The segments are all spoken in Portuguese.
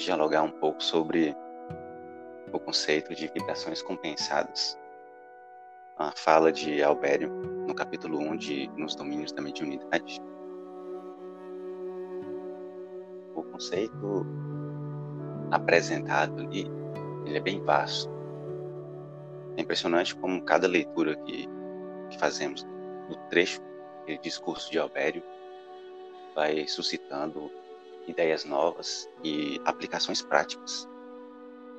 vamos dialogar um pouco sobre o conceito de vibrações compensadas. A fala de Albério, no capítulo 1 de Nos Domínios da Mediunidade. O conceito apresentado ali, ele é bem vasto. É impressionante como cada leitura que, que fazemos do trecho, aquele discurso de Albério, vai suscitando ideias novas e aplicações práticas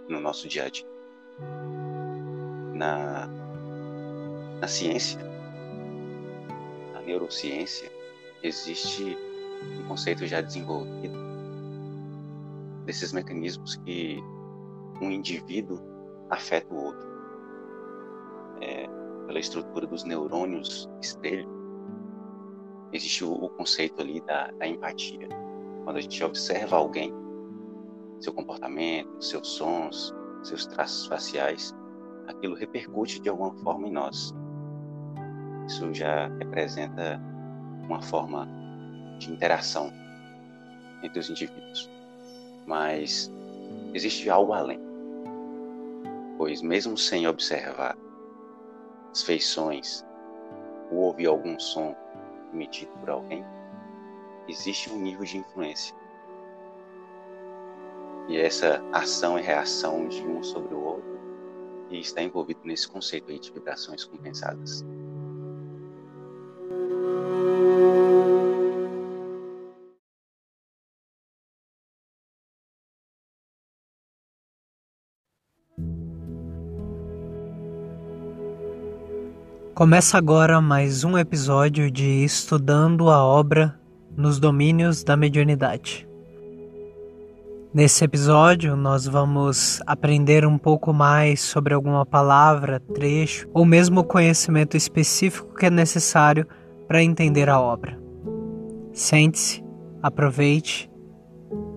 no nosso dia a dia. Na, na ciência, na neurociência, existe um conceito já desenvolvido desses mecanismos que um indivíduo afeta o outro. É, pela estrutura dos neurônios espelho, existe o, o conceito ali da, da empatia quando a gente observa alguém, seu comportamento, seus sons, seus traços faciais, aquilo repercute de alguma forma em nós. Isso já representa uma forma de interação entre os indivíduos. Mas existe algo além. Pois, mesmo sem observar as feições ou ouvir algum som emitido por alguém, existe um nível de influência. E essa ação e reação de um sobre o outro e está envolvido nesse conceito aí de vibrações compensadas. Começa agora mais um episódio de Estudando a Obra nos domínios da mediunidade. Nesse episódio, nós vamos aprender um pouco mais sobre alguma palavra, trecho ou mesmo conhecimento específico que é necessário para entender a obra. Sente-se, aproveite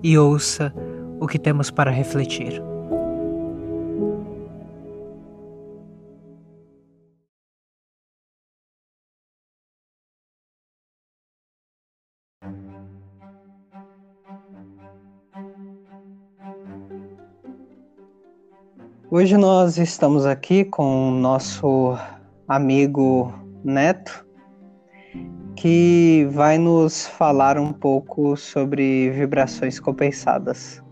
e ouça o que temos para refletir. Hoje nós estamos aqui com o nosso amigo Neto, que vai nos falar um pouco sobre vibrações compensadas.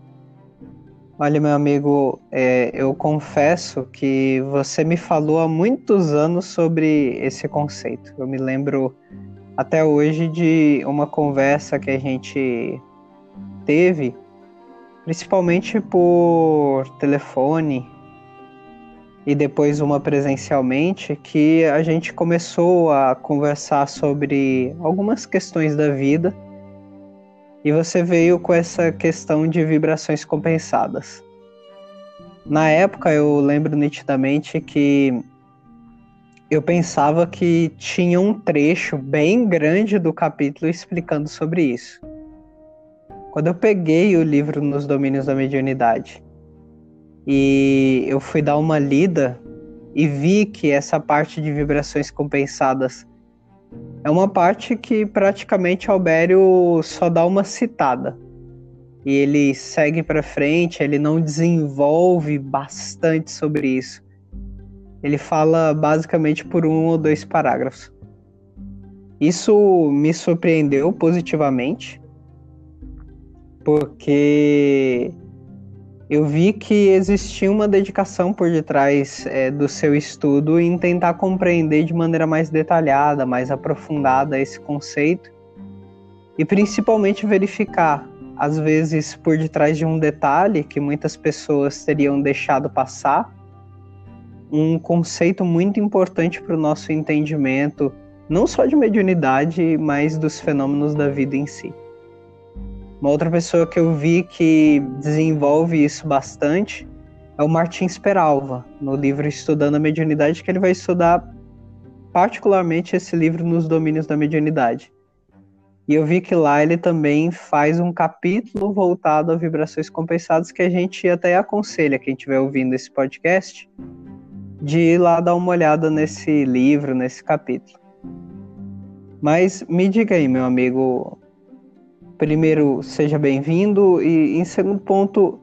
Olha, meu amigo, é, eu confesso que você me falou há muitos anos sobre esse conceito. Eu me lembro até hoje de uma conversa que a gente teve, principalmente por telefone, e depois uma presencialmente, que a gente começou a conversar sobre algumas questões da vida e você veio com essa questão de vibrações compensadas. Na época eu lembro nitidamente que eu pensava que tinha um trecho bem grande do capítulo explicando sobre isso. Quando eu peguei o livro Nos Domínios da Mediunidade e eu fui dar uma lida e vi que essa parte de vibrações compensadas é uma parte que praticamente Albério só dá uma citada. E ele segue para frente, ele não desenvolve bastante sobre isso. Ele fala basicamente por um ou dois parágrafos. Isso me surpreendeu positivamente, porque eu vi que existia uma dedicação por detrás é, do seu estudo em tentar compreender de maneira mais detalhada, mais aprofundada esse conceito e principalmente verificar, às vezes por detrás de um detalhe que muitas pessoas teriam deixado passar, um conceito muito importante para o nosso entendimento, não só de mediunidade, mas dos fenômenos da vida em si. Uma outra pessoa que eu vi que desenvolve isso bastante é o Martins Peralva, no livro Estudando a Mediunidade, que ele vai estudar particularmente esse livro nos domínios da mediunidade. E eu vi que lá ele também faz um capítulo voltado a vibrações compensadas que a gente até aconselha quem estiver ouvindo esse podcast de ir lá dar uma olhada nesse livro, nesse capítulo. Mas me diga aí, meu amigo, primeiro, seja bem-vindo. E em segundo ponto,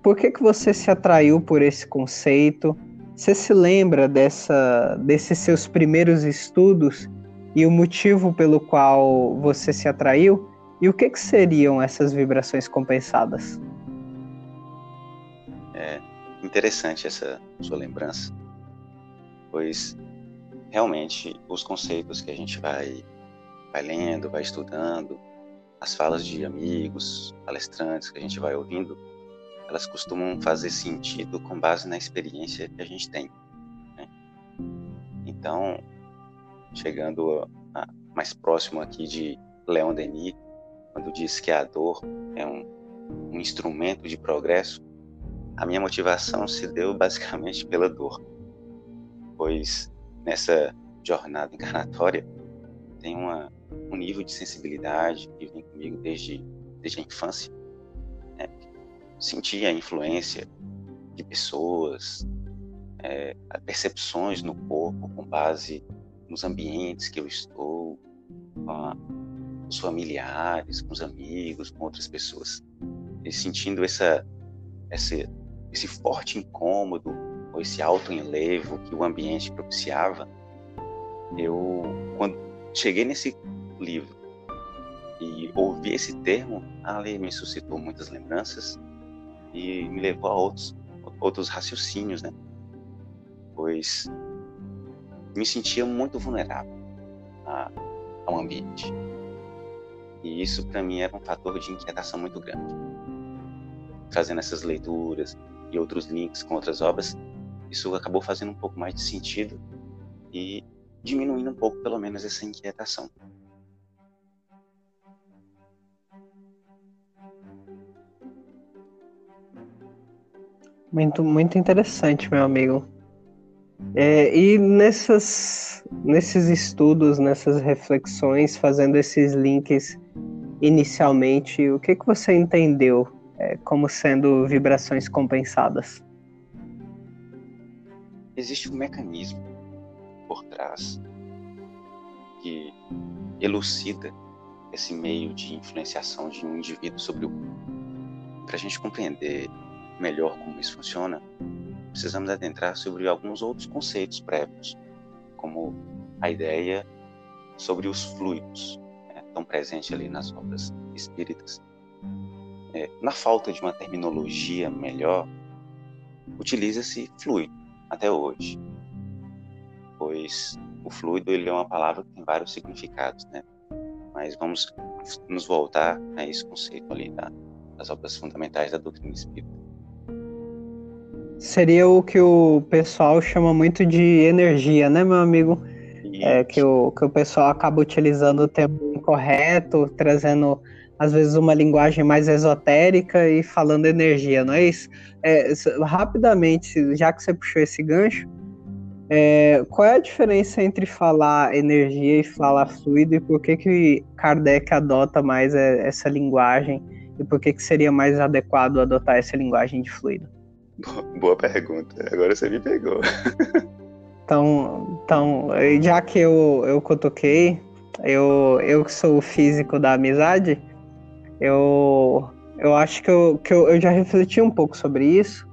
por que, que você se atraiu por esse conceito? Você se lembra dessa, desses seus primeiros estudos e o motivo pelo qual você se atraiu? E o que, que seriam essas vibrações compensadas? É interessante essa sua lembrança, pois realmente os conceitos que a gente vai, vai lendo, vai estudando, as falas de amigos, palestrantes que a gente vai ouvindo, elas costumam fazer sentido com base na experiência que a gente tem. Né? Então, chegando a, mais próximo aqui de Leon Denis, quando diz que a dor é um, um instrumento de progresso, a minha motivação se deu basicamente pela dor, pois nessa jornada encarnatória tem uma, um nível de sensibilidade que vem comigo desde, desde a infância. Né? Senti a influência de pessoas, é, percepções no corpo com base nos ambientes que eu estou, com os familiares, com os amigos, com outras pessoas. E sentindo essa, essa, esse forte incômodo ou esse alto enlevo que o ambiente propiciava, eu, quando cheguei nesse livro e ouvi esse termo, ali me suscitou muitas lembranças e me levou a outros, outros raciocínios, né? Pois me sentia muito vulnerável a, ao ambiente. E isso para mim era um fator de inquietação muito grande. Fazendo essas leituras e outros links com outras obras, isso acabou fazendo um pouco mais de sentido e diminuindo um pouco, pelo menos, essa inquietação. Muito, muito interessante, meu amigo. É, e nessas, nesses estudos, nessas reflexões, fazendo esses links inicialmente, o que, que você entendeu é, como sendo vibrações compensadas? Existe um mecanismo por trás que elucida esse meio de influenciação de um indivíduo sobre o outro. Para a gente compreender melhor como isso funciona, precisamos adentrar sobre alguns outros conceitos prévios, como a ideia sobre os fluidos, né, tão presente ali nas obras espíritas. É, na falta de uma terminologia melhor, utiliza-se fluido até hoje, pois o fluido ele é uma palavra que tem vários significados, né? Mas vamos nos voltar a esse conceito ali da, das obras fundamentais da doutrina espírita seria o que o pessoal chama muito de energia, né, meu amigo? É, que, o, que o pessoal acaba utilizando o termo incorreto, trazendo às vezes uma linguagem mais esotérica e falando energia, não é isso? É, rapidamente, já que você puxou esse gancho, é, qual é a diferença entre falar energia e falar fluido e por que, que Kardec adota mais é, essa linguagem e por que, que seria mais adequado adotar essa linguagem de fluido? Boa pergunta. Agora você me pegou. Então, então já que eu, eu cutuquei, eu, eu que sou o físico da amizade, eu, eu acho que, eu, que eu, eu já refleti um pouco sobre isso.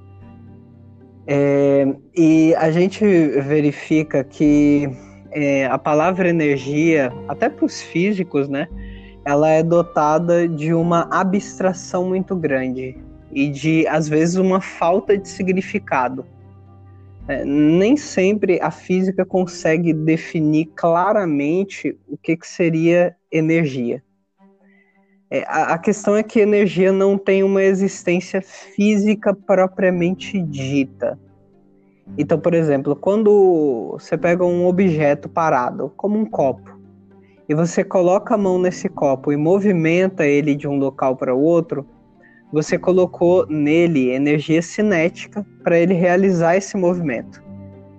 É, e a gente verifica que é, a palavra energia, até para os físicos, né, ela é dotada de uma abstração muito grande e de, às vezes, uma falta de significado. É, nem sempre a física consegue definir claramente o que, que seria energia. É, a, a, questão é que energia não tem uma existência física propriamente dita. Então, por exemplo, quando você pega um objeto parado, como um copo, e você coloca a mão nesse copo e movimenta ele de um local para o outro, você colocou nele energia cinética para ele realizar esse movimento.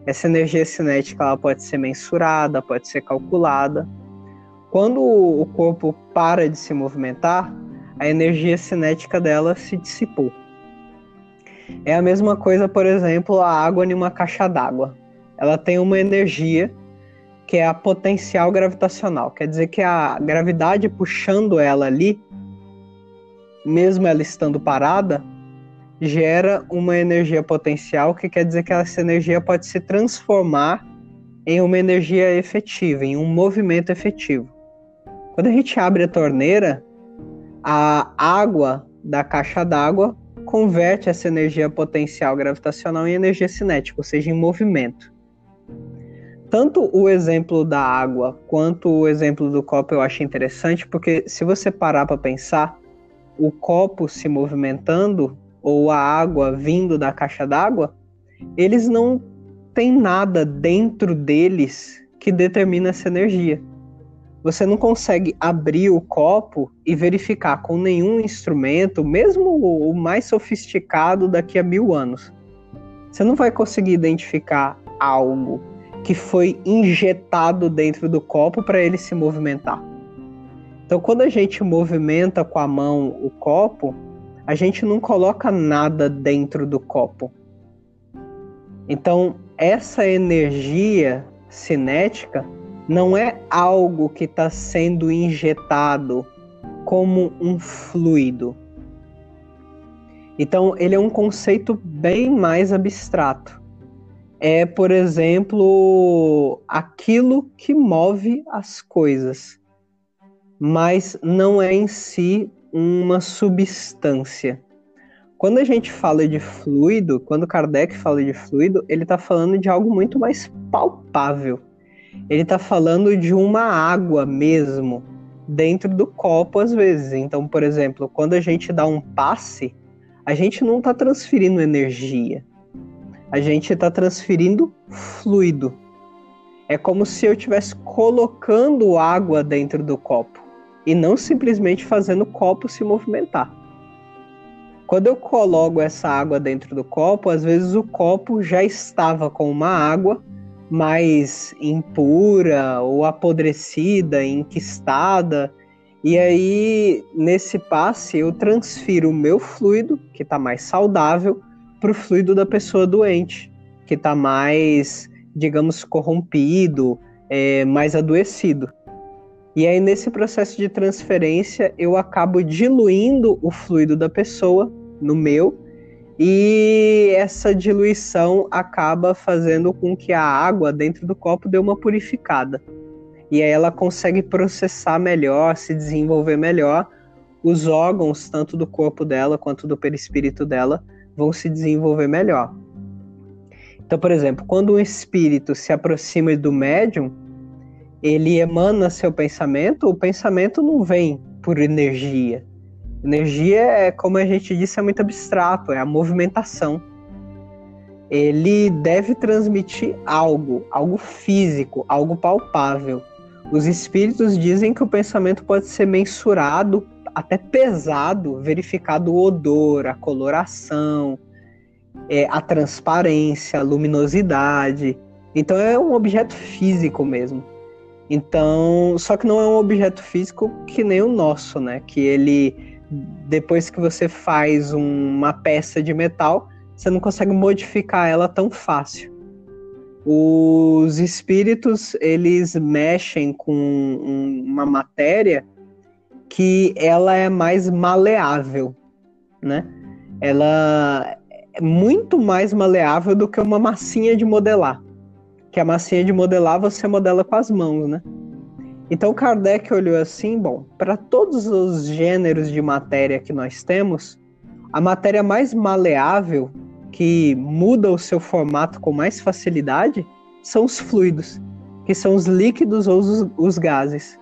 Essa energia cinética ela pode ser mensurada, pode ser calculada. Quando o corpo para de se movimentar, a energia cinética dela se dissipou. É a mesma coisa, por exemplo, a água em uma caixa d'água. Ela tem uma energia que é a potencial gravitacional. Quer dizer que a gravidade puxando ela ali mesmo ela estando parada, gera uma energia potencial, que quer dizer que essa energia pode se transformar em uma energia efetiva, em um movimento efetivo. Quando a gente abre a torneira, a água da caixa d'água converte essa energia potencial gravitacional em energia cinética, ou seja, em movimento. Tanto o exemplo da água quanto o exemplo do copo eu acho interessante, porque se você parar para pensar, o copo se movimentando ou a água vindo da caixa d'água, eles não têm nada dentro deles que determina essa energia. Você não consegue abrir o copo e verificar com nenhum instrumento, mesmo o mais sofisticado daqui a mil anos. Você não vai conseguir identificar algo que foi injetado dentro do copo para ele se movimentar. Então, quando a gente movimenta com a mão o copo, a gente não coloca nada dentro do copo. Então, essa energia cinética não é algo que está sendo injetado como um fluido. Então, ele é um conceito bem mais abstrato. É, por exemplo, aquilo que move as coisas, mas não é em si uma substância. Quando a gente fala de fluido, quando Kardec fala de fluido, ele está falando de algo muito mais palpável. Ele está falando de uma água mesmo dentro do copo às vezes. Então, por exemplo, quando a gente dá um passe, a gente não está transferindo energia. A gente está transferindo fluido. É como se eu estivesse colocando água dentro do copo e não simplesmente fazendo o copo se movimentar. Quando eu coloco essa água dentro do copo, às vezes o copo já estava com uma água mais impura ou apodrecida, enquistada. E aí, nesse passe, eu transfiro o meu fluido, que está mais saudável, para o fluido da pessoa doente, que está mais, digamos, corrompido, é, mais adoecido. E aí, nesse processo de transferência, eu acabo diluindo o fluido da pessoa no meu e essa diluição acaba fazendo com que a água dentro do copo dê uma purificada. E aí ela consegue processar melhor, se desenvolver melhor. Os órgãos, tanto do corpo dela quanto do perispírito dela, vão se desenvolver melhor. Então, por exemplo, quando um espírito se aproxima do médium, ele emana seu pensamento, o pensamento não vem por energia, Energia é, como a gente disse, é muito abstrato, é a movimentação. Ele deve transmitir algo, algo físico, algo palpável. Os espíritos dizem que o pensamento pode ser mensurado, até pesado, verificado o odor, a coloração, é, a transparência, a luminosidade. Então é um objeto físico mesmo. Então, só que não é um objeto físico que nem o nosso, né? Que ele depois que você faz um, uma peça de metal, você não consegue modificar ela tão fácil. Os espíritos, eles mexem com um, uma matéria que ela é mais maleável, né? Ela é muito mais maleável do que uma massinha de modelar. Que a massinha de modelar você modela com as mãos, né? Então Kardec olhou assim, bom, para todos os gêneros de matéria que nós temos, a matéria mais maleável, que muda o seu formato com mais facilidade, são os fluidos, que são os líquidos ou os, os gases.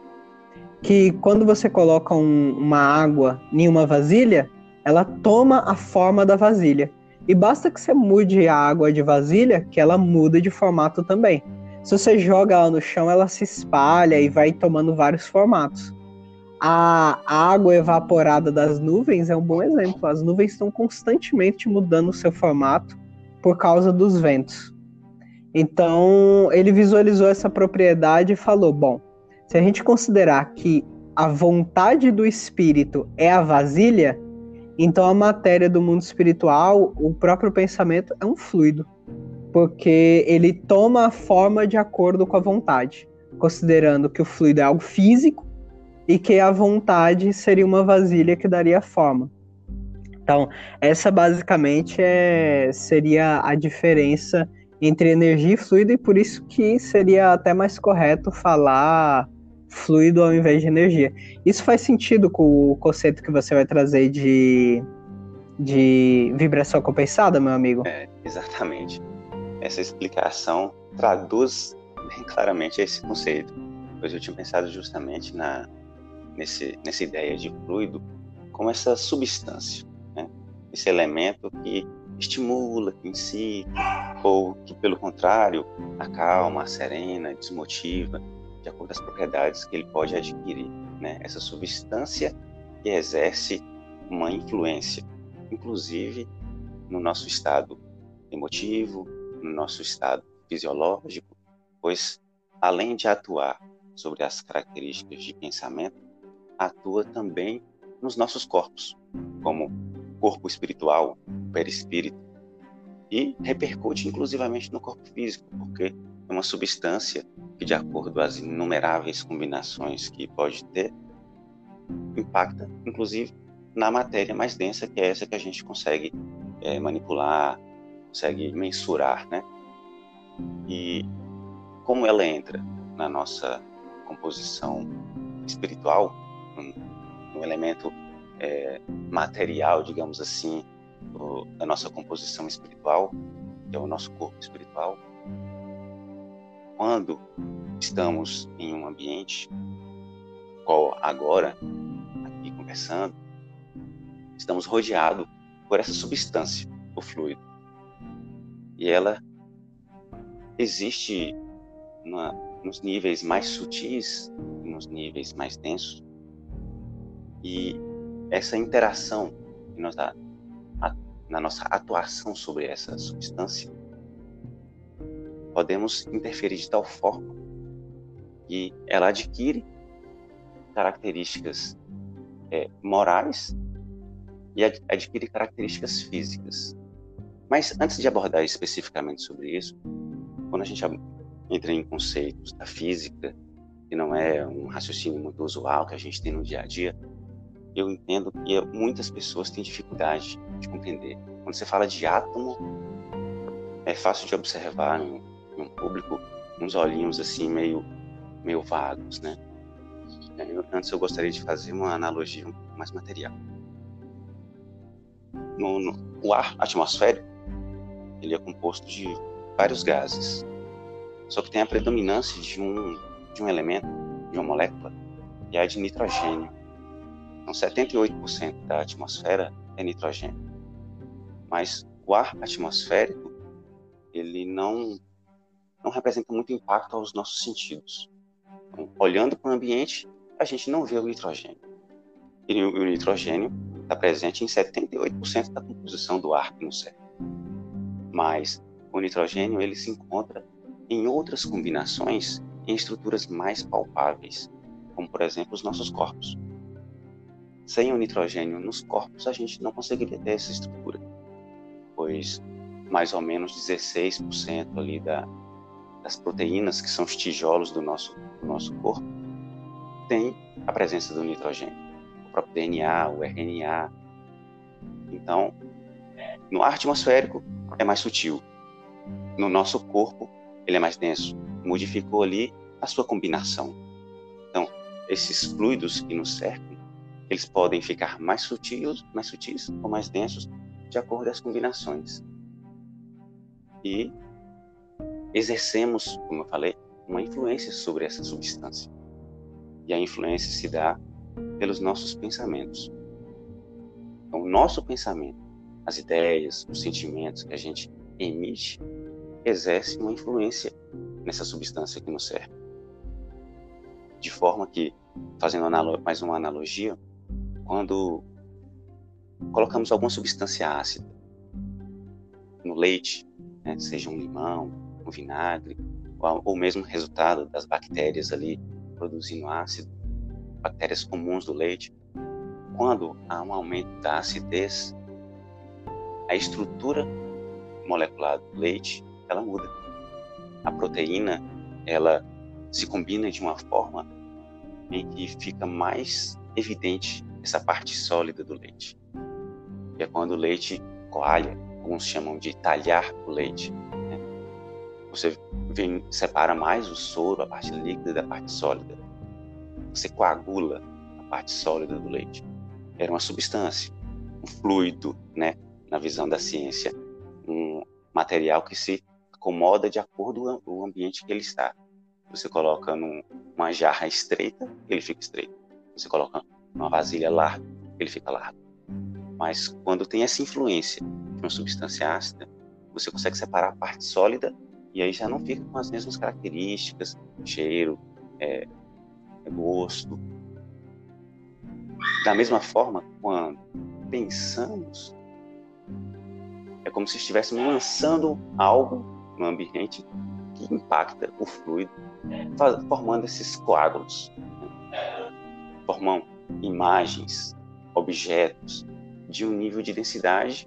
Que quando você coloca um, uma água em uma vasilha, ela toma a forma da vasilha. E basta que você mude a água de vasilha, que ela muda de formato também. Se você joga ela no chão, ela se espalha e vai tomando vários formatos. A água evaporada das nuvens é um bom exemplo. As nuvens estão constantemente mudando o seu formato por causa dos ventos. Então, ele visualizou essa propriedade e falou: bom, se a gente considerar que a vontade do espírito é a vasilha, então a matéria do mundo espiritual, o próprio pensamento, é um fluido porque ele toma a forma de acordo com a vontade, considerando que o fluido é algo físico e que a vontade seria uma vasilha que daria forma. Então, essa basicamente é, seria a diferença entre energia e fluido, e por isso que seria até mais correto falar fluido ao invés de energia. Isso faz sentido com o conceito que você vai trazer de, de vibração compensada, meu amigo? É, exatamente. Essa explicação traduz bem claramente esse conceito, pois eu tinha pensado justamente na, nesse, nessa ideia de fluido como essa substância, né? esse elemento que estimula, que incita, ou que, pelo contrário, acalma, serena, desmotiva, de acordo com as propriedades que ele pode adquirir. Né? Essa substância que exerce uma influência, inclusive no nosso estado emotivo, no nosso estado fisiológico, pois além de atuar sobre as características de pensamento, atua também nos nossos corpos, como corpo espiritual, perispírito, e repercute inclusivamente no corpo físico, porque é uma substância que, de acordo as inumeráveis combinações que pode ter, impacta, inclusive, na matéria mais densa, que é essa que a gente consegue é, manipular, consegue mensurar, né? E como ela entra na nossa composição espiritual, um, um elemento é, material, digamos assim, da nossa composição espiritual, que é o nosso corpo espiritual, quando estamos em um ambiente, qual agora, aqui conversando, estamos rodeados por essa substância, o fluido. E ela existe nos níveis mais sutis, nos níveis mais densos. E essa interação que nós dá, a, na nossa atuação sobre essa substância podemos interferir de tal forma que ela adquire características é, morais e adquire características físicas. Mas antes de abordar especificamente sobre isso, quando a gente entra em conceitos da física, que não é um raciocínio muito usual que a gente tem no dia a dia, eu entendo que muitas pessoas têm dificuldade de compreender. Quando você fala de átomo, é fácil de observar em um público uns olhinhos assim meio meio vagos, né? Eu, antes eu gostaria de fazer uma analogia um pouco mais material. No, no, o ar atmosférico ele é composto de vários gases, só que tem a predominância de um de um elemento, de uma molécula, que é a de nitrogênio. Então, 78% da atmosfera é nitrogênio. Mas o ar atmosférico, ele não não representa muito impacto aos nossos sentidos. Então, olhando para o ambiente, a gente não vê o nitrogênio. E o nitrogênio está presente em 78% da composição do ar que nos. Mas o nitrogênio ele se encontra em outras combinações em estruturas mais palpáveis, como por exemplo os nossos corpos. Sem o nitrogênio nos corpos, a gente não conseguiria ter essa estrutura, pois mais ou menos 16% ali da, das proteínas, que são os tijolos do nosso, do nosso corpo, tem a presença do nitrogênio. O próprio DNA, o RNA. Então, no ar atmosférico é mais sutil. No nosso corpo, ele é mais denso. Modificou ali a sua combinação. Então, esses fluidos que nos cercam, eles podem ficar mais sutis, mais sutis ou mais densos de acordo com as combinações. E exercemos, como eu falei, uma influência sobre essa substância. E a influência se dá pelos nossos pensamentos. Então, o nosso pensamento, as ideias, os sentimentos que a gente emite, exerce uma influência nessa substância que nos serve. De forma que, fazendo mais uma analogia, quando colocamos alguma substância ácida no leite, né, seja um limão, com vinagre, ou, ou mesmo resultado das bactérias ali produzindo ácido, bactérias comuns do leite, quando há um aumento da acidez, a estrutura molecular do leite ela muda. A proteína ela se combina de uma forma em que fica mais evidente essa parte sólida do leite. que é quando o leite coalha, alguns chamam de talhar o leite. Você vem, separa mais o soro, a parte líquida da parte sólida. Você coagula a parte sólida do leite. Era uma substância, um fluido, né? na visão da ciência, um material que se acomoda de acordo com o ambiente que ele está. Você coloca numa jarra estreita, ele fica estreito. Você coloca numa vasilha larga, ele fica largo. Mas quando tem essa influência de uma substância ácida, você consegue separar a parte sólida e aí já não fica com as mesmas características, cheiro, é, gosto. Da mesma forma, quando pensamos, é como se estivéssemos lançando algo no ambiente que impacta o fluido, formando esses coágulos. Né? Formam imagens, objetos de um nível de densidade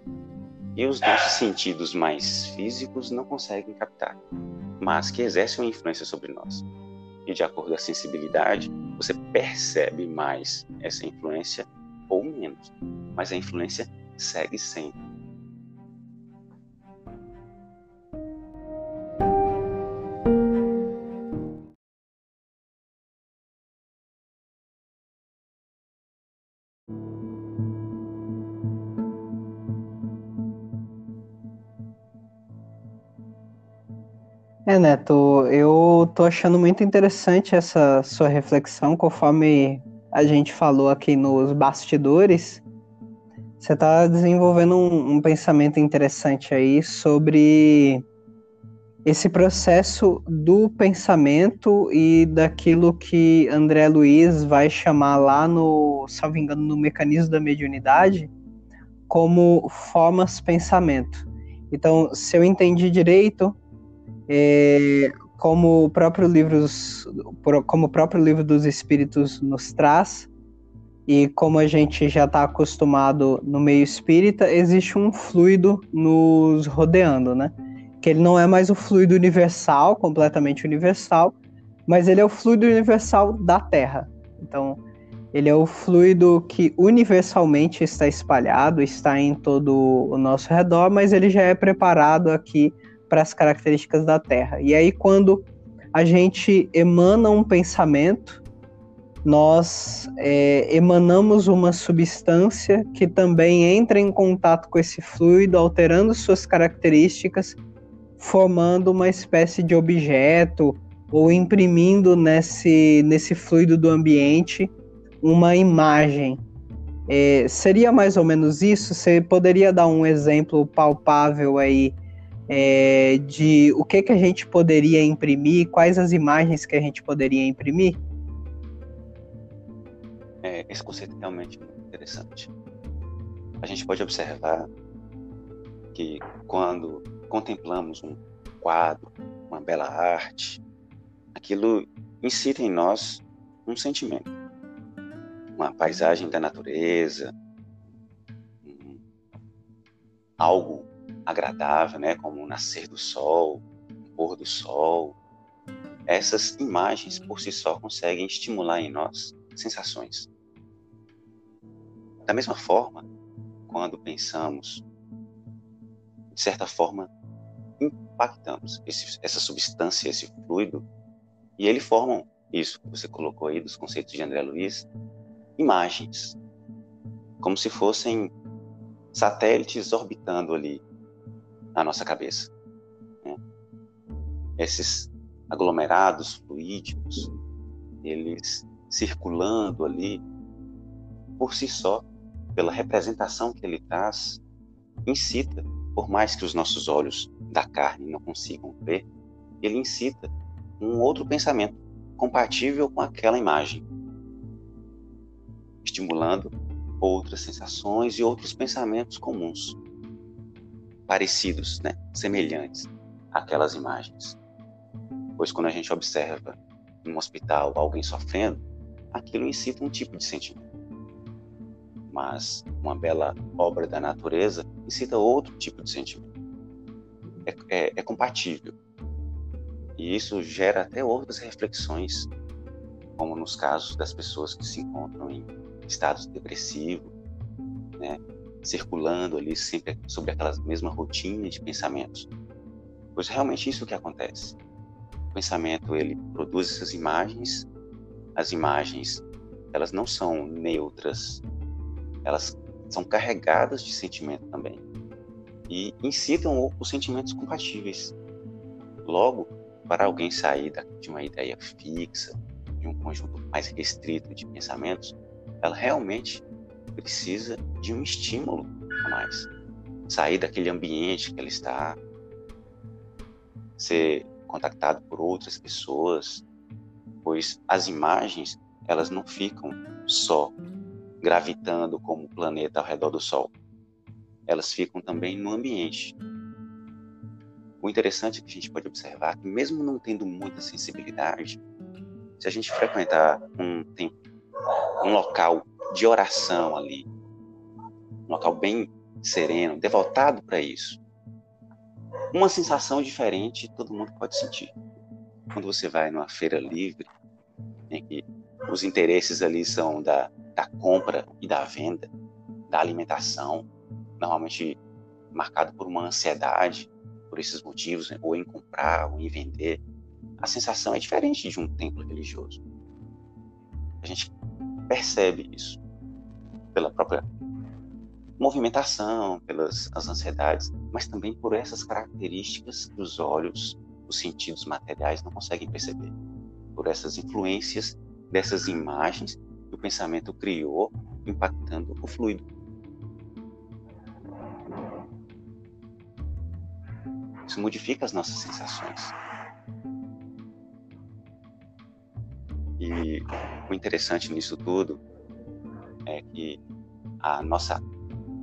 e os nossos sentidos mais físicos não conseguem captar, mas que exercem uma influência sobre nós. E de acordo com a sensibilidade, você percebe mais essa influência ou menos, mas a influência segue sempre. É, Neto, eu tô achando muito interessante essa sua reflexão, conforme a gente falou aqui nos bastidores. Você está desenvolvendo um, um, pensamento interessante aí sobre esse processo do pensamento e daquilo que André Luiz vai chamar lá no, salvo engano, no mecanismo da mediunidade, como formas pensamento. Então, se eu entendi direito, é, como o próprio livro, como o próprio livro dos Espíritos nos traz, e como a gente já está acostumado no meio espírita, existe um fluido nos rodeando, né? Que ele não é mais o fluido universal, completamente universal, mas ele é o fluido universal da Terra. Então, ele é o fluido que universalmente está espalhado, está em todo o nosso redor, mas ele já é preparado aqui para as características da Terra. E aí, quando a gente emana um pensamento, nós é, emanamos uma substância que também entra em contato com esse fluido, alterando suas características, formando uma espécie de objeto ou imprimindo nesse, nesse fluido do ambiente uma imagem. É, seria mais ou menos isso? Você poderia dar um exemplo palpável aí é, de o que, que a gente poderia imprimir, quais as imagens que a gente poderia imprimir? É, esse conceito é realmente muito interessante. A gente pode observar que quando contemplamos um quadro, uma bela arte, aquilo incita em nós um sentimento, uma paisagem da natureza, algo agradável, né, como o nascer do sol, o pôr do sol. Essas imagens por si só conseguem estimular em nós sensações. Da mesma forma, quando pensamos, de certa forma, impactamos esse, essa substância, esse fluido, e ele formam isso que você colocou aí dos conceitos de André Luiz, imagens, como se fossem satélites orbitando ali na nossa cabeça. Né? Esses aglomerados fluídicos, eles circulando ali, por si só, pela representação que ele traz, incita, por mais que os nossos olhos da carne não consigam ver, ele incita um outro pensamento compatível com aquela imagem, estimulando outras sensações e outros pensamentos comuns parecidos, né, semelhantes àquelas imagens. Pois quando a gente observa em um hospital alguém sofrendo, aquilo incita um tipo de sentimento. Mas uma bela obra da natureza incita outro tipo de sentimento. É, é, é compatível. E isso gera até outras reflexões, como nos casos das pessoas que se encontram em estados depressivos, né? Circulando ali sempre sobre aquelas mesma rotina de pensamentos. Pois é realmente isso que acontece. O pensamento ele produz essas imagens, as imagens elas não são neutras, elas são carregadas de sentimento também e incitam os sentimentos compatíveis. Logo, para alguém sair de uma ideia fixa, de um conjunto mais restrito de pensamentos, ela realmente precisa de um estímulo a mais. Sair daquele ambiente que ela está, ser contactado por outras pessoas, pois as imagens elas não ficam só gravitando como o planeta ao redor do Sol. Elas ficam também no ambiente. O interessante é que a gente pode observar que mesmo não tendo muita sensibilidade, se a gente frequentar um tempo, um local de oração ali, um local bem sereno, devotado para isso, uma sensação diferente todo mundo pode sentir. Quando você vai numa feira livre, em que os interesses ali são da, da compra e da venda, da alimentação, normalmente marcado por uma ansiedade por esses motivos, né? ou em comprar, ou em vender, a sensação é diferente de um templo religioso. A gente percebe isso pela própria movimentação, pelas as ansiedades, mas também por essas características que os olhos, os sentidos materiais não conseguem perceber, por essas influências dessas imagens que o pensamento criou, impactando o fluido. Isso modifica as nossas sensações. E o interessante nisso tudo é que a nossa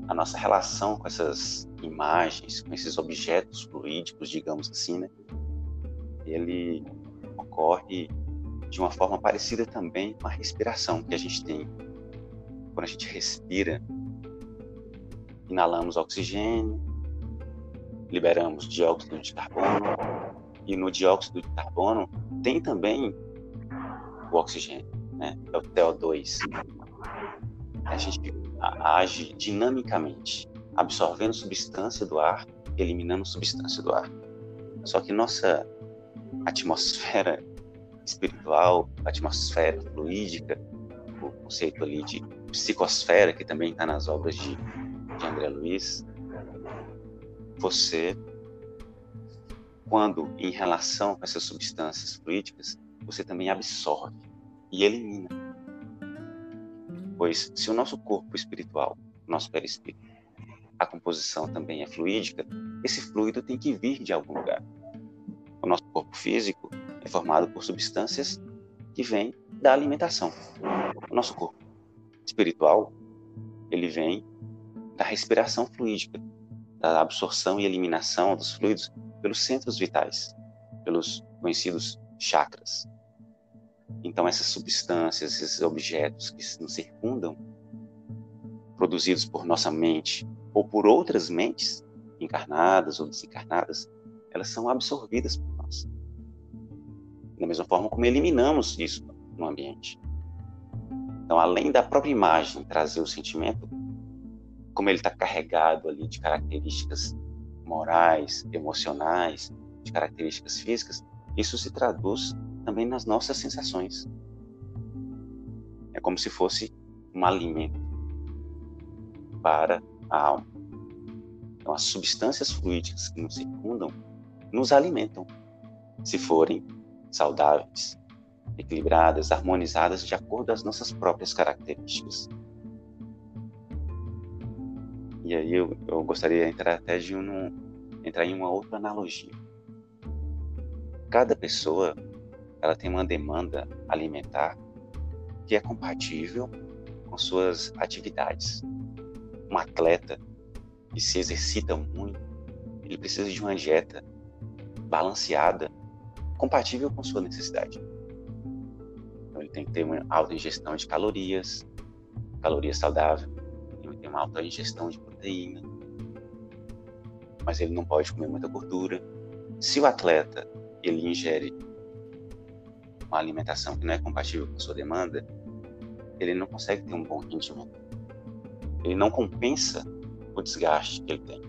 a nossa relação com essas imagens, com esses objetos fluídicos, digamos assim, né, ele ocorre de uma forma parecida também com a respiração que a gente tem. Quando a gente respira, inalamos oxigênio, liberamos dióxido de carbono, e no dióxido de carbono tem também o oxigênio, né? é o CO2. A gente age dinamicamente, absorvendo substância do ar, eliminando substância do ar. Só que nossa atmosfera espiritual, atmosfera fluídica, o conceito ali de psicosfera, que também está nas obras de, de André Luiz, você, quando em relação com essas substâncias fluídicas, você também absorve e elimina. Pois se o nosso corpo espiritual, nosso perispírito, a composição também é fluídica, esse fluido tem que vir de algum lugar. O nosso corpo físico é formado por substâncias que vêm da alimentação. O nosso corpo espiritual, ele vem da respiração fluídica, da absorção e eliminação dos fluidos pelos centros vitais, pelos conhecidos chakras. Então, essas substâncias, esses objetos que nos circundam, produzidos por nossa mente ou por outras mentes, encarnadas ou desencarnadas, elas são absorvidas por nós. Da mesma forma como eliminamos isso no ambiente. Então, além da própria imagem trazer o sentimento, como ele está carregado ali de características morais, emocionais, de características físicas, isso se traduz também nas nossas sensações. É como se fosse um alimento para a alma. Então, as substâncias fluídicas que nos circundam nos alimentam, se forem saudáveis, equilibradas, harmonizadas de acordo as nossas próprias características. E aí eu, eu gostaria de entrar até de um, entrar em uma outra analogia. Cada pessoa ela tem uma demanda alimentar que é compatível com suas atividades. Um atleta que se exercita muito, ele precisa de uma dieta balanceada, compatível com sua necessidade. Então ele tem que ter uma alta ingestão de calorias, calorias saudáveis, tem uma alta ingestão de proteína, mas ele não pode comer muita gordura. Se o atleta ele ingere uma alimentação que não é compatível com a sua demanda, ele não consegue ter um bom rendimento. Ele não compensa o desgaste que ele tem.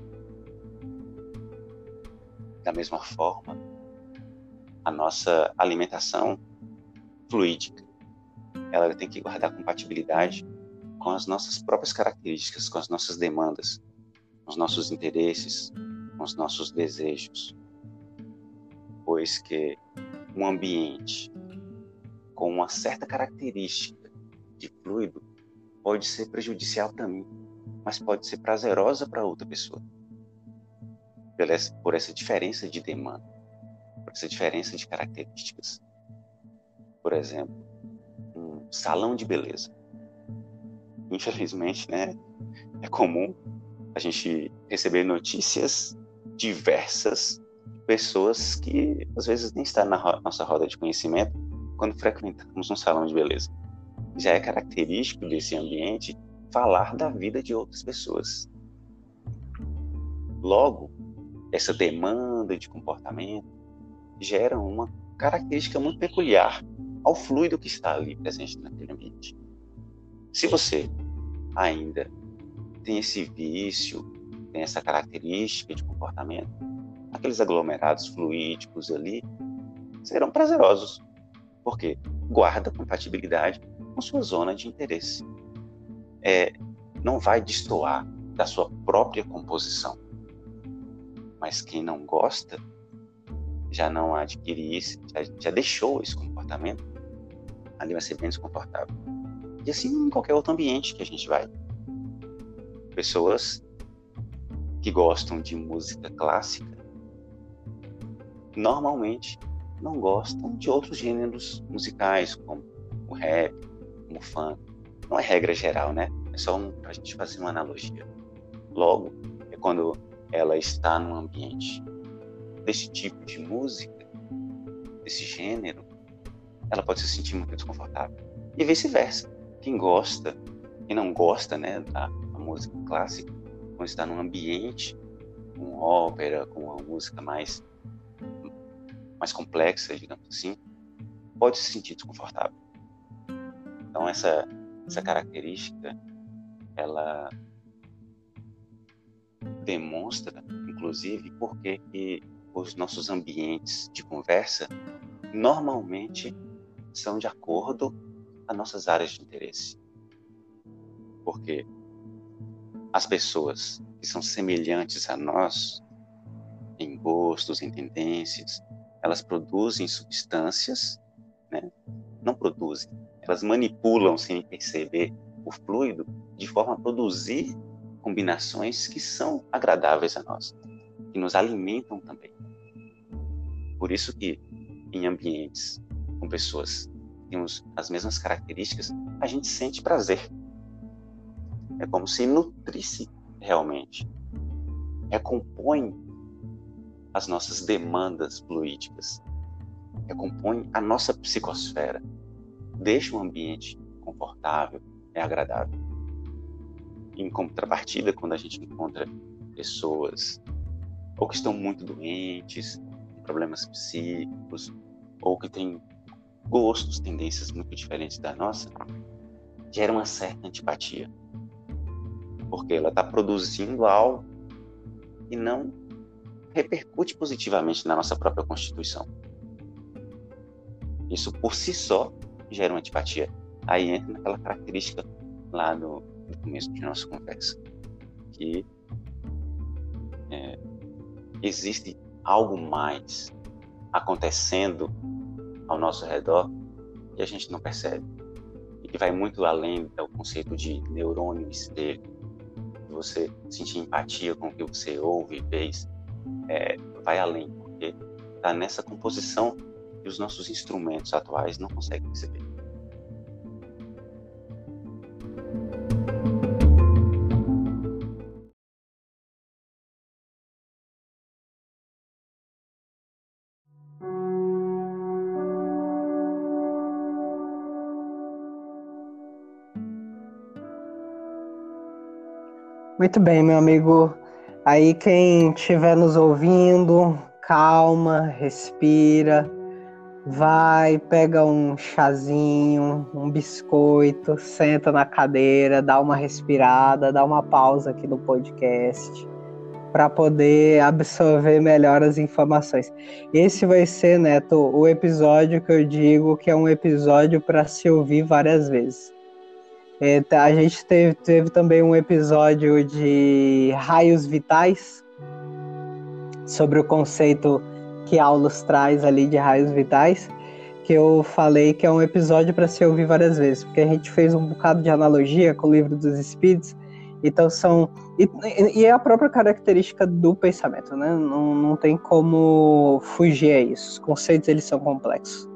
Da mesma forma, a nossa alimentação fluídica, ela tem que guardar compatibilidade com as nossas próprias características, com as nossas demandas, com os nossos interesses, com os nossos desejos. Pois que um ambiente com uma certa característica de fluido pode ser prejudicial para mim, mas pode ser prazerosa para outra pessoa. Por essa diferença de demanda, por essa diferença de características. Por exemplo, um salão de beleza. Infelizmente, né, é comum a gente receber notícias diversas de pessoas que às vezes nem estão na nossa roda de conhecimento quando frequentamos um salão de beleza já é característico desse ambiente falar da vida de outras pessoas. Logo, essa demanda de comportamento gera uma característica muito peculiar ao fluido que está ali presente naquele ambiente. Se você ainda tem esse vício, tem essa característica de comportamento, aqueles aglomerados fluídicos ali serão prazerosos, porque guarda compatibilidade com sua zona de interesse. É, não vai destoar da sua própria composição. Mas quem não gosta já não adquire isso, já, já deixou esse comportamento, ali vai ser bem desconfortável. E assim em qualquer outro ambiente que a gente vai. Pessoas que gostam de música clássica normalmente não gostam de outros gêneros musicais, como o rap, como fã. Não é regra geral, né? É só um, para a gente fazer uma analogia. Logo, é quando ela está num ambiente desse tipo de música, desse gênero, ela pode se sentir muito desconfortável. E vice-versa. Quem gosta, quem não gosta né, da, da música clássica, quando está num ambiente com ópera, com uma música mais, mais complexa, digamos assim, pode se sentir desconfortável. Então essa essa característica ela demonstra, inclusive, porque que os nossos ambientes de conversa normalmente são de acordo as nossas áreas de interesse. Porque as pessoas que são semelhantes a nós em gostos, em tendências, elas produzem substâncias, né? não produzem, elas manipulam sem perceber o fluido de forma a produzir combinações que são agradáveis a nós, que nos alimentam também. Por isso que em ambientes com pessoas que temos as mesmas características, a gente sente prazer. É como se nutrisse realmente. Recompõe as nossas demandas fluídicas. Recompõe a nossa psicosfera deixa um ambiente confortável, é agradável. Em contrapartida, quando a gente encontra pessoas ou que estão muito doentes, com problemas psíquicos, ou que têm gostos, tendências muito diferentes da nossa, gera uma certa antipatia. Porque ela está produzindo algo e não repercute positivamente na nossa própria constituição. Isso por si só gera uma antipatia. Aí entra naquela característica lá no, no começo de nossa conversa, que é, existe algo mais acontecendo ao nosso redor que a gente não percebe e que vai muito além do conceito de neurônio espelho, você sentir empatia com o que você ouve e vê, é, vai além, porque está nessa composição que os nossos instrumentos atuais não conseguem perceber. Muito bem, meu amigo. Aí quem estiver nos ouvindo, calma, respira, vai, pega um chazinho, um biscoito, senta na cadeira, dá uma respirada, dá uma pausa aqui no podcast para poder absorver melhor as informações. Esse vai ser, Neto, o episódio que eu digo que é um episódio para se ouvir várias vezes. É, tá, a gente teve, teve também um episódio de raios vitais sobre o conceito que Aulus traz ali de raios vitais, que eu falei que é um episódio para se ouvir várias vezes, porque a gente fez um bocado de analogia com o livro dos Espíritos, então são. E, e é a própria característica do pensamento, né? Não, não tem como fugir a isso. Os conceitos eles são complexos.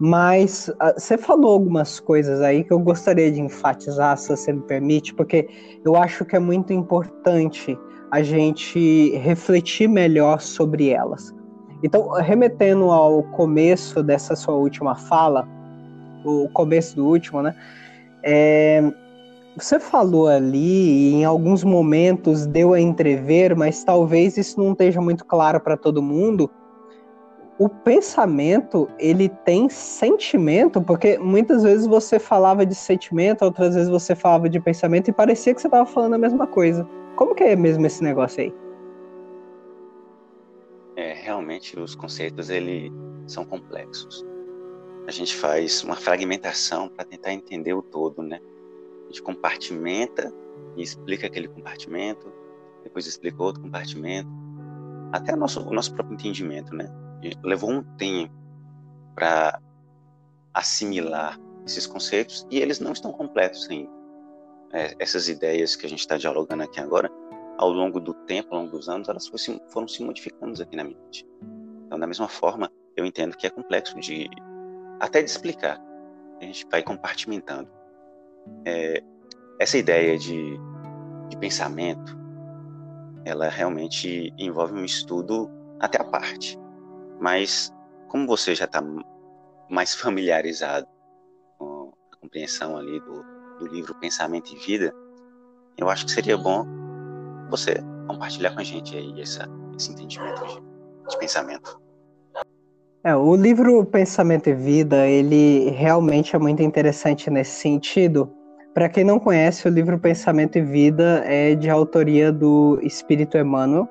Mas uh, você falou algumas coisas aí que eu gostaria de enfatizar, se você me permite, porque eu acho que é muito importante a gente refletir melhor sobre elas. Então, remetendo ao começo dessa sua última fala, o começo do último, né? É, você falou ali, e em alguns momentos deu a entrever, mas talvez isso não esteja muito claro para todo mundo. O pensamento, ele tem sentimento, porque muitas vezes você falava de sentimento, outras vezes você falava de pensamento e parecia que você estava falando a mesma coisa. Como que é mesmo esse negócio aí? É, realmente os conceitos ele são complexos. A gente faz uma fragmentação para tentar entender o todo, né? A gente compartimenta e explica aquele compartimento, depois explica outro compartimento, até o nosso, o nosso próprio entendimento, né? Levou um tempo para assimilar esses conceitos e eles não estão completos ainda. É, essas ideias que a gente está dialogando aqui agora, ao longo do tempo, ao longo dos anos, elas foram, foram se modificando aqui na mente. Então, da mesma forma, eu entendo que é complexo de até de explicar. A gente vai compartimentando. É, essa ideia de, de pensamento, ela realmente envolve um estudo até a parte. Mas, como você já está mais familiarizado com a compreensão ali do, do livro Pensamento e Vida, eu acho que seria bom você compartilhar com a gente aí essa, esse entendimento de, de pensamento. É, o livro Pensamento e Vida, ele realmente é muito interessante nesse sentido. Para quem não conhece, o livro Pensamento e Vida é de autoria do Espírito Emmanuel.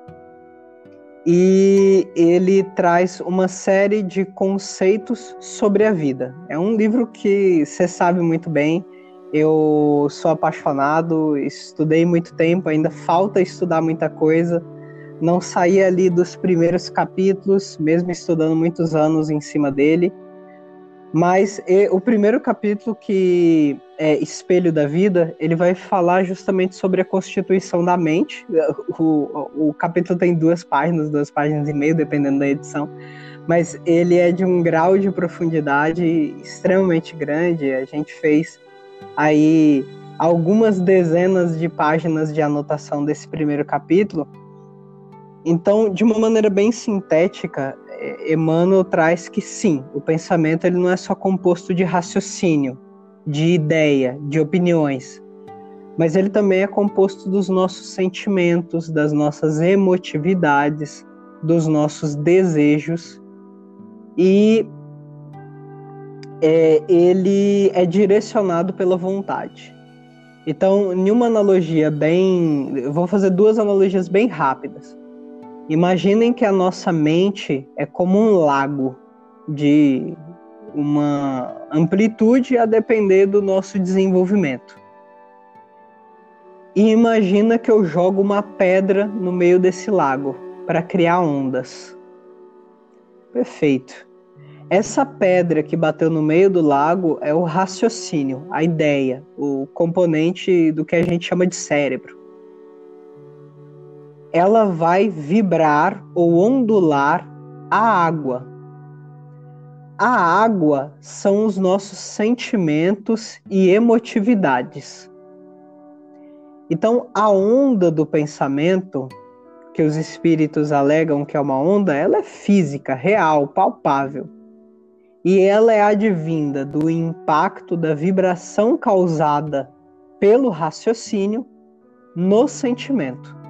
E ele traz uma série de conceitos sobre a vida. É um livro que você sabe muito bem, eu sou apaixonado, estudei muito tempo, ainda falta estudar muita coisa. Não saí ali dos primeiros capítulos, mesmo estudando muitos anos em cima dele. Mas o primeiro capítulo, que é Espelho da Vida, ele vai falar justamente sobre a constituição da mente. O, o capítulo tem duas páginas, duas páginas e meio, dependendo da edição. Mas ele é de um grau de profundidade extremamente grande. A gente fez aí algumas dezenas de páginas de anotação desse primeiro capítulo. Então, de uma maneira bem sintética, é, Emmanuel traz que sim, o pensamento ele não é só composto de raciocínio, de ideia, de opiniões, mas ele também é composto dos nossos sentimentos, das nossas emotividades, dos nossos desejos e é, ele é direcionado pela vontade. Então, em uma analogia bem. Vou fazer duas analogias bem rápidas. Imaginem que a nossa mente é como um lago de uma amplitude a depender do nosso desenvolvimento. E imagina que eu jogo uma pedra no meio desse lago para criar ondas. Perfeito. Essa pedra que bateu no meio do lago é o raciocínio, a ideia, o componente do que a gente chama de cérebro. Ela vai vibrar ou ondular a água. A água são os nossos sentimentos e emotividades. Então, a onda do pensamento, que os espíritos alegam que é uma onda, ela é física, real, palpável e ela é advinda do impacto da vibração causada pelo raciocínio no sentimento.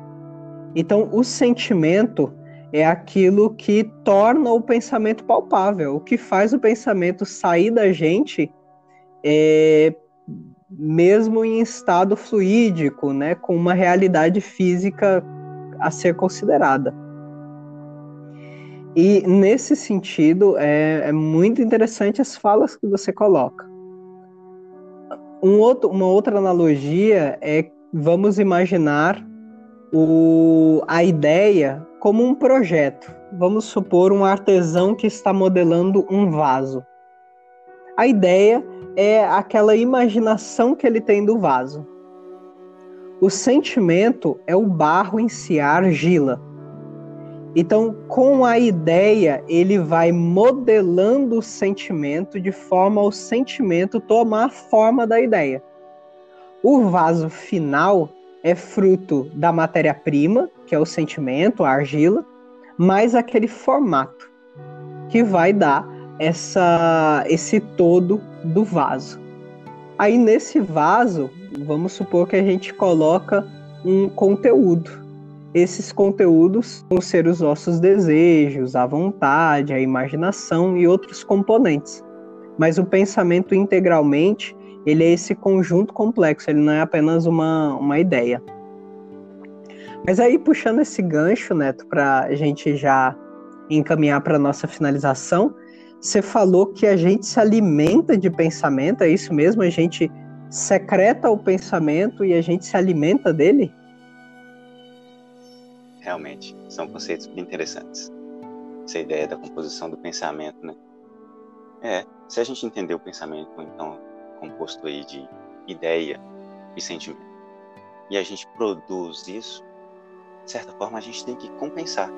Então, o sentimento é aquilo que torna o pensamento palpável, o que faz o pensamento sair da gente é, mesmo em estado fluídico, né, com uma realidade física a ser considerada. E nesse sentido, é, é muito interessante as falas que você coloca. Um outro, uma outra analogia é vamos imaginar o, a ideia como um projeto. Vamos supor um artesão que está modelando um vaso. A ideia é aquela imaginação que ele tem do vaso. O sentimento é o barro em si, a argila. Então, com a ideia, ele vai modelando o sentimento de forma ao sentimento tomar a forma da ideia. O vaso final é fruto da matéria-prima, que é o sentimento, a argila, mais aquele formato que vai dar essa esse todo do vaso. Aí nesse vaso, vamos supor que a gente coloca um conteúdo esses conteúdos vão ser os nossos desejos, a vontade, a imaginação e outros componentes. Mas o pensamento integralmente, ele é esse conjunto complexo, ele não é apenas uma, uma ideia. Mas aí, puxando esse gancho, Neto, para a gente já encaminhar para nossa finalização, você falou que a gente se alimenta de pensamento, é isso mesmo? A gente secreta o pensamento e a gente se alimenta dele? realmente. São conceitos bem interessantes. Essa ideia da composição do pensamento, né? É, se a gente entender o pensamento, então, composto aí de ideia e sentimento, e a gente produz isso, de certa forma a gente tem que compensar.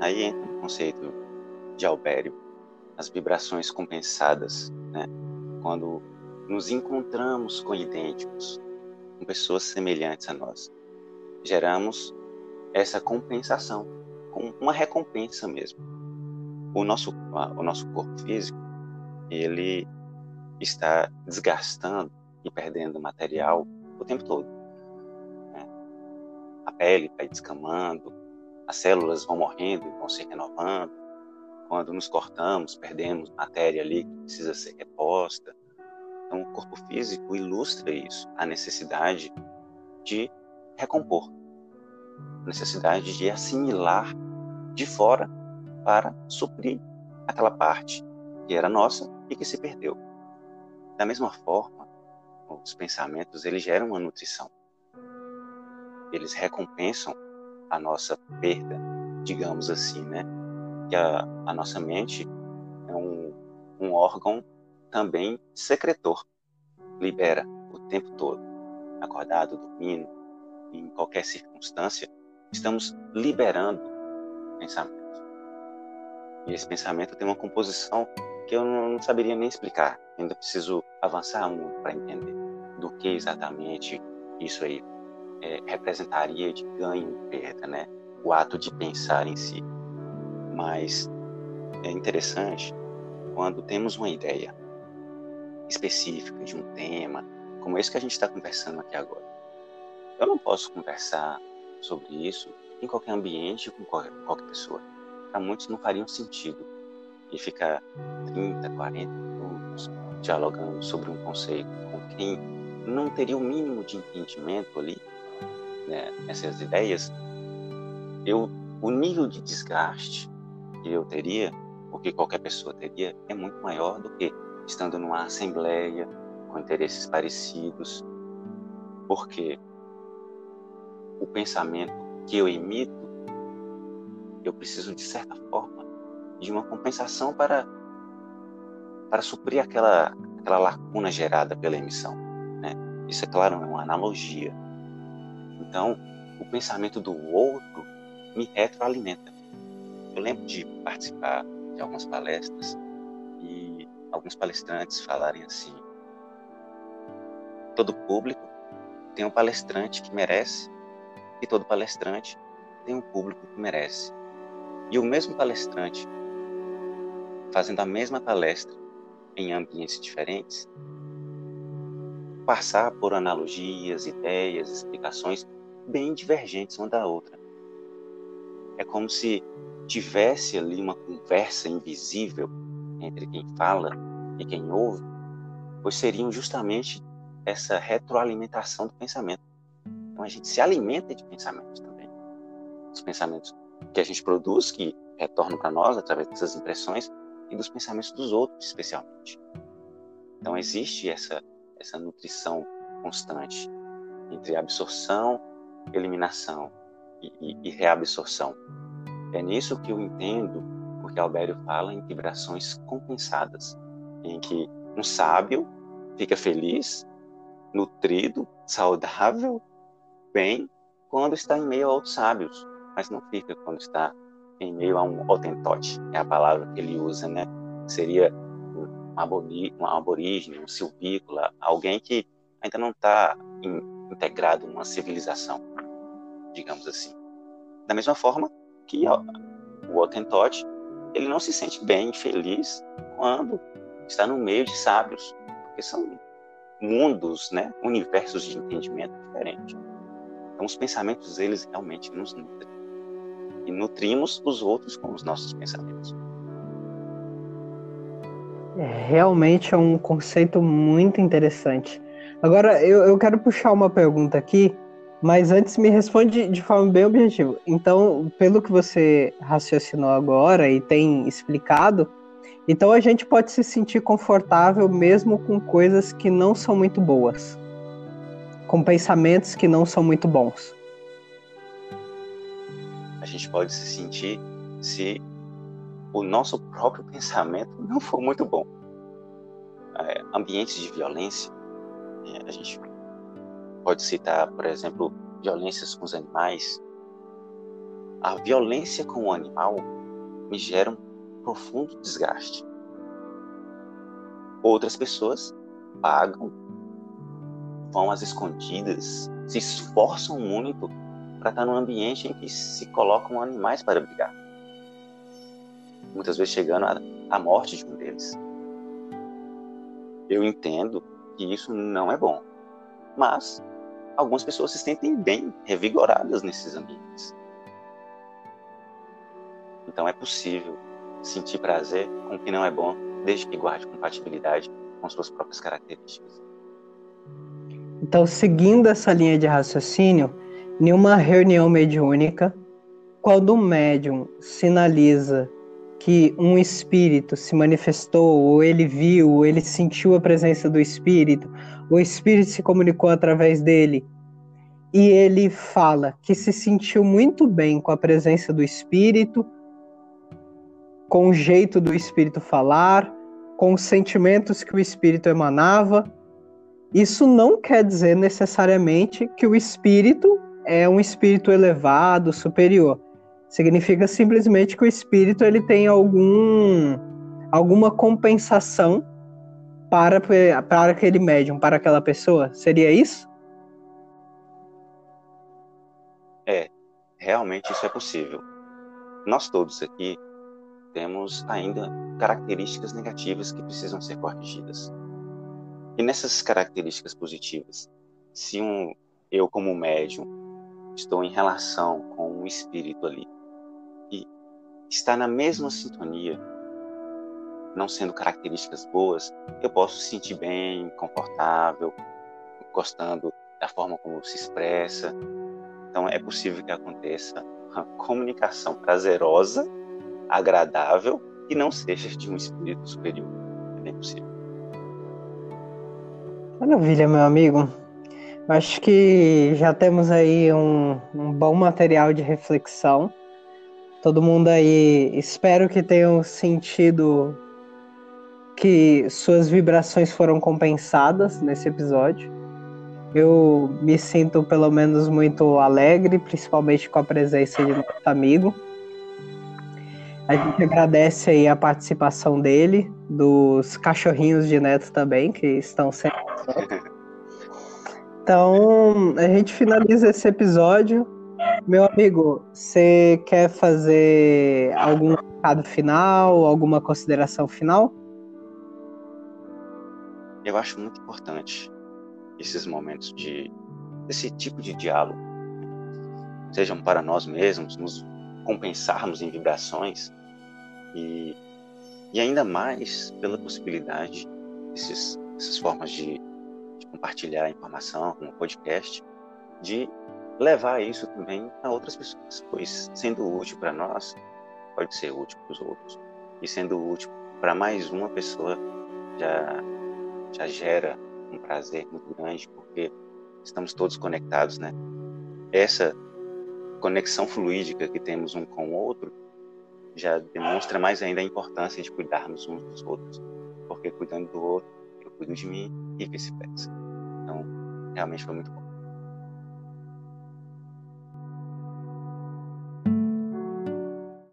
Aí entra o conceito de Albério, as vibrações compensadas, né? Quando nos encontramos com idênticos, com pessoas semelhantes a nós, geramos essa compensação, uma recompensa mesmo. O nosso, o nosso corpo físico, ele está desgastando e perdendo material o tempo todo. Né? A pele vai descamando, as células vão morrendo vão se renovando. Quando nos cortamos, perdemos matéria ali que precisa ser reposta. Então, o corpo físico ilustra isso, a necessidade de recompor necessidade de assimilar de fora para suprir aquela parte que era nossa e que se perdeu. Da mesma forma, os pensamentos eles geram uma nutrição. Eles recompensam a nossa perda, digamos assim, né? Que a, a nossa mente é um, um órgão também secretor, libera o tempo todo, acordado, dormindo, em qualquer circunstância, estamos liberando pensamento. E esse pensamento tem uma composição que eu não saberia nem explicar. Ainda preciso avançar muito para entender do que exatamente isso aí é, representaria de ganho e perda, né? O ato de pensar em si. Mas é interessante quando temos uma ideia específica de um tema, como esse que a gente está conversando aqui agora. Eu não posso conversar sobre isso em qualquer ambiente com qualquer, qualquer pessoa. Para muitos não faria sentido e ficar 30, 40 minutos dialogando sobre um conceito com quem não teria o mínimo de entendimento ali né, nessas ideias. Eu, o nível de desgaste que eu teria, ou que qualquer pessoa teria, é muito maior do que estando numa assembleia com interesses parecidos. Porque o pensamento que eu emito, eu preciso de certa forma de uma compensação para para suprir aquela aquela lacuna gerada pela emissão, né? Isso é claro, é uma analogia. Então, o pensamento do outro me retroalimenta. Eu lembro de participar de algumas palestras e alguns palestrantes falarem assim: todo público tem um palestrante que merece e todo palestrante tem um público que merece. E o mesmo palestrante, fazendo a mesma palestra em ambientes diferentes, passar por analogias, ideias, explicações bem divergentes uma da outra. é como se tivesse ali uma conversa invisível entre quem fala e quem ouve, pois seriam justamente essa retroalimentação do pensamento. Então a gente se alimenta de pensamentos também. Os pensamentos que a gente produz, que retornam para nós através dessas impressões, e dos pensamentos dos outros, especialmente. Então existe essa, essa nutrição constante entre absorção, eliminação e, e, e reabsorção. É nisso que eu entendo porque Albério fala em vibrações compensadas, em que um sábio fica feliz, nutrido, saudável, bem, quando está em meio a outros sábios, mas não fica quando está em meio a um otentote, é a palavra que ele usa, né? Seria um, abori um aborígene, um silvícola, alguém que ainda não está integrado numa civilização, digamos assim. Da mesma forma que o otentote, ele não se sente bem, feliz, quando está no meio de sábios, porque são mundos, né, universos de entendimento diferentes. Então, os pensamentos, eles realmente nos nutrem. E nutrimos os outros com os nossos pensamentos. É, realmente é um conceito muito interessante. Agora, eu, eu quero puxar uma pergunta aqui, mas antes me responde de forma bem objetiva. Então, pelo que você raciocinou agora e tem explicado, então a gente pode se sentir confortável mesmo com coisas que não são muito boas, com pensamentos que não são muito bons. A gente pode se sentir se o nosso próprio pensamento não for muito bom. É, ambientes de violência, é, a gente pode citar, por exemplo, violências com os animais. A violência com o animal me gera um profundo desgaste. Outras pessoas pagam, vão às escondidas, se esforçam muito para estar num ambiente em que se colocam animais para brigar. Muitas vezes chegando à morte de um deles. Eu entendo que isso não é bom, mas algumas pessoas se sentem bem, revigoradas nesses ambientes. Então é possível sentir prazer com o que não é bom, desde que guarde compatibilidade com suas próprias características. Então, seguindo essa linha de raciocínio, em uma reunião mediúnica, quando o médium sinaliza que um espírito se manifestou, ou ele viu, ou ele sentiu a presença do espírito, o espírito se comunicou através dele, e ele fala que se sentiu muito bem com a presença do espírito, com o jeito do espírito falar, com os sentimentos que o espírito emanava. Isso não quer dizer necessariamente que o espírito é um espírito elevado, superior. Significa simplesmente que o espírito ele tem algum alguma compensação para para aquele médium, para aquela pessoa. Seria isso? É, realmente isso é possível. Nós todos aqui temos ainda características negativas que precisam ser corrigidas. E nessas características positivas, se um, eu como médium estou em relação com um espírito ali e está na mesma sintonia, não sendo características boas, eu posso se sentir bem, confortável, gostando da forma como se expressa. Então é possível que aconteça uma comunicação prazerosa agradável e não seja de um espírito superior. É bem possível. Maravilha, meu amigo. Acho que já temos aí um, um bom material de reflexão. Todo mundo aí, espero que tenham sentido que suas vibrações foram compensadas nesse episódio. Eu me sinto pelo menos muito alegre, principalmente com a presença de nosso amigo. A gente agradece aí a participação dele, dos cachorrinhos de Neto também, que estão sempre. Então, a gente finaliza esse episódio. Meu amigo, você quer fazer algum recado final, alguma consideração final? Eu acho muito importante esses momentos de esse tipo de diálogo, sejam para nós mesmos, nos compensarmos em vibrações e, e ainda mais pela possibilidade desses, dessas formas de, de compartilhar informação, como podcast, de levar isso também a outras pessoas, pois sendo útil para nós, pode ser útil para os outros. E sendo útil para mais uma pessoa, já, já gera um prazer muito grande, porque estamos todos conectados, né? Essa conexão fluídica que temos um com o outro já demonstra mais ainda a importância de cuidarmos uns dos outros, porque cuidando do outro, eu cuido de mim e vice-versa. Realmente foi muito bom.